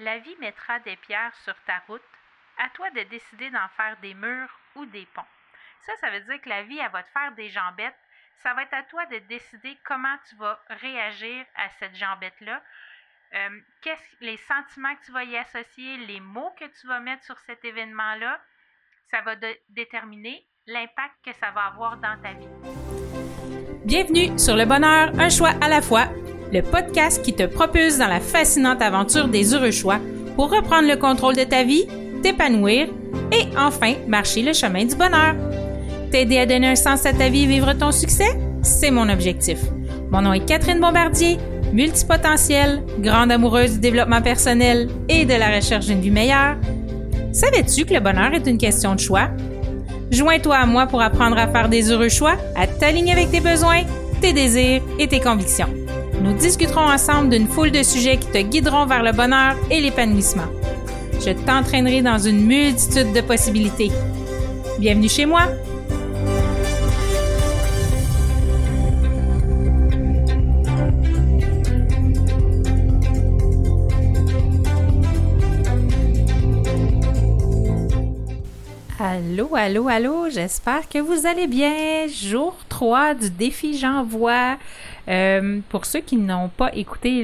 La vie mettra des pierres sur ta route. À toi de décider d'en faire des murs ou des ponts. Ça, ça veut dire que la vie, elle va te faire des jambettes. Ça va être à toi de décider comment tu vas réagir à cette jambette-là. Euh, qu'est-ce, les sentiments que tu vas y associer, les mots que tu vas mettre sur cet événement-là, ça va déterminer l'impact que ça va avoir dans ta vie. Bienvenue sur Le Bonheur, un choix à la fois le podcast qui te propulse dans la fascinante aventure des heureux choix pour reprendre le contrôle de ta vie, t'épanouir et enfin marcher le chemin du bonheur. T'aider à donner un sens à ta vie et vivre ton succès, c'est mon objectif. Mon nom est Catherine Bombardier, multipotentielle, grande amoureuse du développement personnel et de la recherche d'une vie meilleure. Savais-tu que le bonheur est une question de choix? Joins-toi à moi pour apprendre à faire des heureux choix, à t'aligner avec tes besoins, tes désirs et tes convictions. Nous discuterons ensemble d'une foule de sujets qui te guideront vers le bonheur et l'épanouissement. Je t'entraînerai dans une multitude de possibilités. Bienvenue chez moi! Allô, allô, allô, j'espère que vous allez bien. Jour 3 du défi J'envoie. Euh, pour ceux qui n'ont pas écouté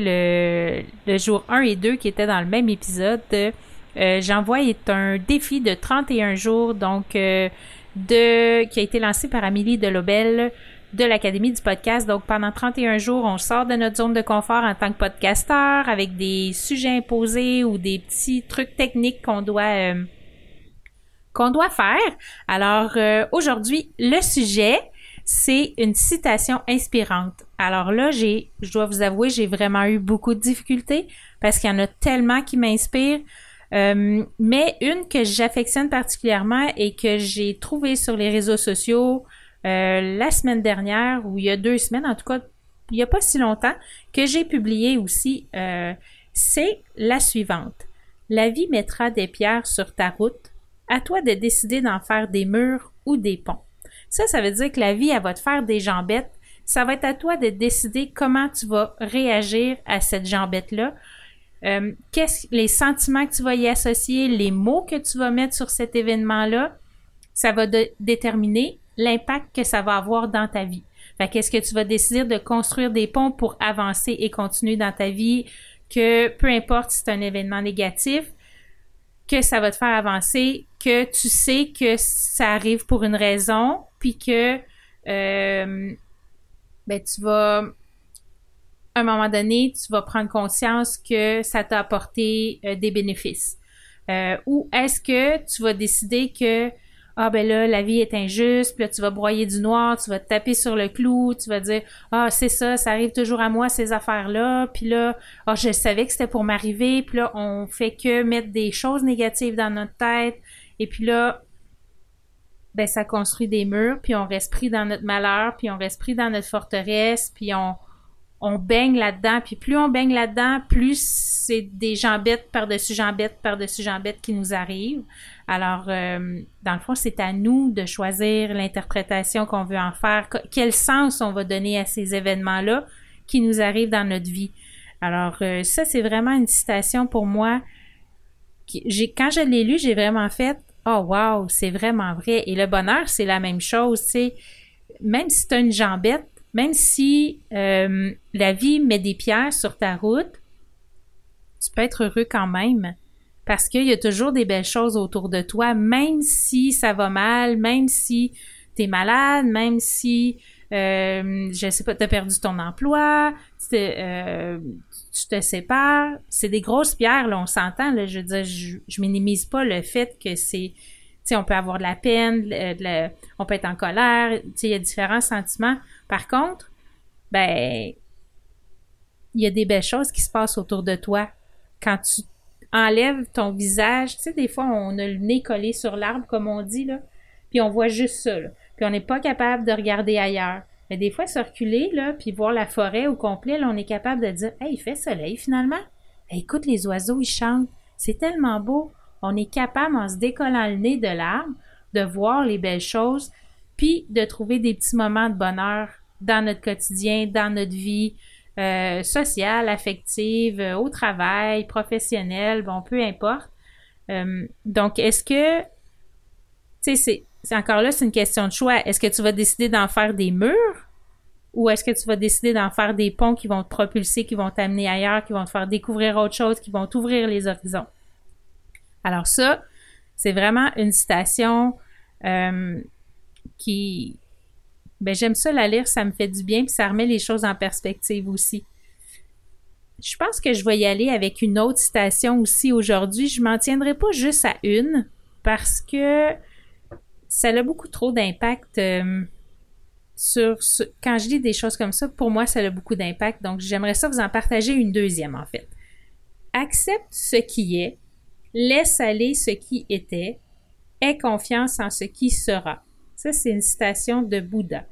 le, jour 1 et 2 qui étaient dans le même épisode, euh, J'envoie est un défi de 31 jours, donc euh, de qui a été lancé par Amélie Delobel de l'Académie du podcast. Donc pendant 31 jours, on sort de notre zone de confort en tant que podcasteur avec des sujets imposés ou des petits trucs techniques qu'on doit qu'on doit faire. Alors aujourd'hui, le sujet, c'est une citation inspirante. Alors là, j'ai, je dois vous avouer, j'ai vraiment eu beaucoup de difficultés parce qu'il y en a tellement qui m'inspirent. Euh, mais une que j'affectionne particulièrement et que j'ai trouvée sur les réseaux sociaux euh, la semaine dernière, ou il y a deux semaines, en tout cas, il n'y a pas si longtemps, que j'ai publié aussi, euh, c'est la suivante. La vie mettra des pierres sur ta route. À toi de décider d'en faire des murs ou des ponts. Ça, ça veut dire que la vie, elle va te faire des jambettes. Ça va être à toi de décider comment tu vas réagir à cette jambette-là. Euh, qu'est-ce les sentiments que tu vas y associer, les mots que tu vas mettre sur cet événement-là, ça va déterminer l'impact que ça va avoir dans ta vie. Qu'est-ce que tu vas décider de construire des ponts pour avancer et continuer dans ta vie, que peu importe si c'est un événement négatif, que ça va te faire avancer, que tu sais que ça arrive pour une raison, puis que euh, ben, tu vas, à un moment donné, tu vas prendre conscience que ça t'a apporté euh, des bénéfices. Euh, ou est-ce que tu vas décider que ah ben là la vie est injuste, puis là tu vas broyer du noir, tu vas te taper sur le clou, tu vas dire ah c'est ça, ça arrive toujours à moi ces affaires là, puis là ah je savais que c'était pour m'arriver, puis là on fait que mettre des choses négatives dans notre tête, et puis là ben ça construit des murs, puis on reste pris dans notre malheur, puis on reste pris dans notre forteresse, puis on, baigne là-dedans, puis plus on baigne là-dedans, plus c'est des jambettes par-dessus jambettes par-dessus jambettes qui nous arrivent. Alors, euh, dans le fond, c'est à nous de choisir l'interprétation qu'on veut en faire, quel sens on va donner à ces événements-là qui nous arrivent dans notre vie. Alors, euh, ça, c'est vraiment une citation pour moi. Quand je l'ai lu, j'ai vraiment fait Oh wow, c'est vraiment vrai. Et le bonheur, c'est la même chose. C'est même si tu une jambette, même si euh, la vie met des pierres sur ta route, tu peux être heureux quand même. Parce qu'il y a toujours des belles choses autour de toi, même si ça va mal, même si tu es malade, même si euh, je sais pas, tu as perdu ton emploi, euh, tu te sépares, c'est des grosses pierres, là, on s'entend, là, je veux dire, je, minimise pas le fait que c'est, tu sais, on peut avoir de la peine, on peut être en colère, il y a différents sentiments. Par contre, ben, il y a des belles choses qui se passent autour de toi. Quand tu enlèves ton visage, tu sais, des fois, on a le nez collé sur l'arbre, comme on dit, là, puis on voit juste ça. Puis on n'est pas capable de regarder ailleurs. Mais des fois, se reculer, là, puis voir la forêt au complet, là, on est capable de dire Hey, il fait soleil finalement. écoute, les oiseaux, ils chantent. C'est tellement beau. On est capable, en se décollant le nez de l'arbre, de voir les belles choses, puis de trouver des petits moments de bonheur dans notre quotidien, dans notre vie, euh, sociale, affective, euh, au travail, professionnelle, bon, peu importe. Euh, donc, est-ce que, tu sais, c'est encore là, c'est une question de choix. Est-ce que tu vas décider d'en faire des murs? Ou est-ce que tu vas décider d'en faire des ponts qui vont te propulser, qui vont t'amener ailleurs, qui vont te faire découvrir autre chose, qui vont t'ouvrir les horizons? Alors ça, c'est vraiment une citation qui, ben j'aime ça la lire, ça me fait du bien, puis ça remet les choses en perspective aussi. Je pense que je vais y aller avec une autre citation aussi aujourd'hui. Je m'en tiendrai pas juste à une parce que ça a beaucoup trop d'impact euh, sur quand je lis des choses comme ça. Pour moi, ça a beaucoup d'impact. Donc, j'aimerais ça vous en partager une deuxième en fait. Accepte ce qui est, laisse aller ce qui était, aie confiance en ce qui sera. Ça, c'est une citation de Bouddha.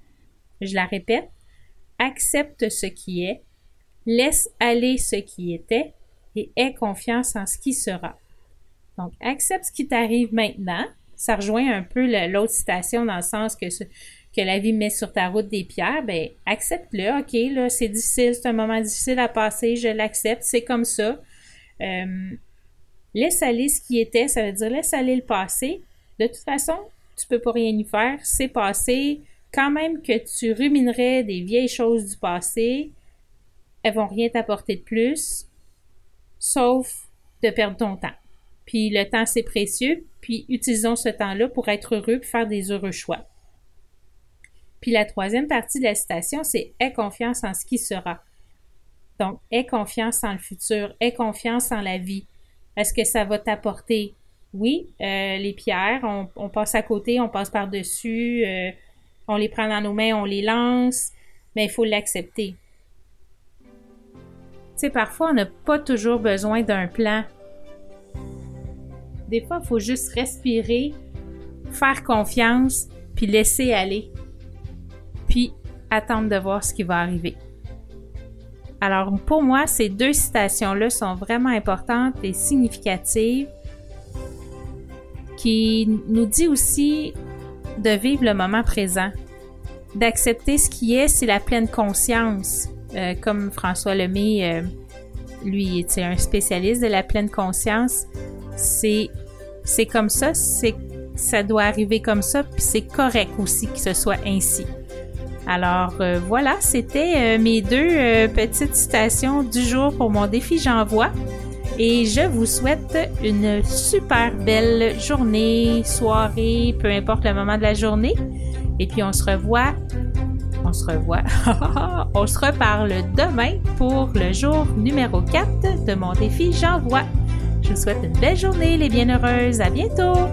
Je la répète. Accepte ce qui est, laisse aller ce qui était et aie confiance en ce qui sera. Donc, accepte ce qui t'arrive maintenant. Ça rejoint un peu l'autre citation dans le sens que, la vie met sur ta route des pierres. Ben, accepte-le. OK, là, c'est difficile, c'est un moment difficile à passer, je l'accepte, c'est comme ça. Euh, laisse aller ce qui était, ça veut dire laisse aller le passé. De toute façon, tu peux pas rien y faire, c'est passé. Quand même que tu ruminerais des vieilles choses du passé, elles vont rien t'apporter de plus, sauf de perdre ton temps. Puis le temps, c'est précieux, puis utilisons ce temps-là pour être heureux et faire des heureux choix. Puis la troisième partie de la citation, c'est aie confiance en ce qui sera. Donc, aie confiance en le futur, aie confiance en la vie. Est-ce que ça va t'apporter? Oui, euh, les pierres, on, passe à côté, on passe par-dessus, euh, on les prend dans nos mains, on les lance, mais il faut l'accepter. Tu sais, parfois, on n'a pas toujours besoin d'un plan. Des fois, il faut juste respirer, faire confiance, puis laisser aller. Puis attendre de voir ce qui va arriver. Alors, pour moi, ces deux citations-là sont vraiment importantes et significatives qui nous dit aussi de vivre le moment présent, d'accepter ce qui est, c'est la pleine conscience. Euh, comme François Lemay, euh, lui, est un spécialiste de la pleine conscience. C'est, c'est comme ça, c'est, ça doit arriver comme ça, puis c'est correct aussi que ce soit ainsi. Alors euh, voilà, c'était mes deux petites citations du jour pour mon défi J'envoie et je vous souhaite une super belle journée, soirée, peu importe le moment de la journée. Et puis on se revoit, on se revoit, on se reparle demain pour le jour numéro 4 de mon défi J'envoie. Je vous souhaite une belle journée, les bienheureuses. À bientôt!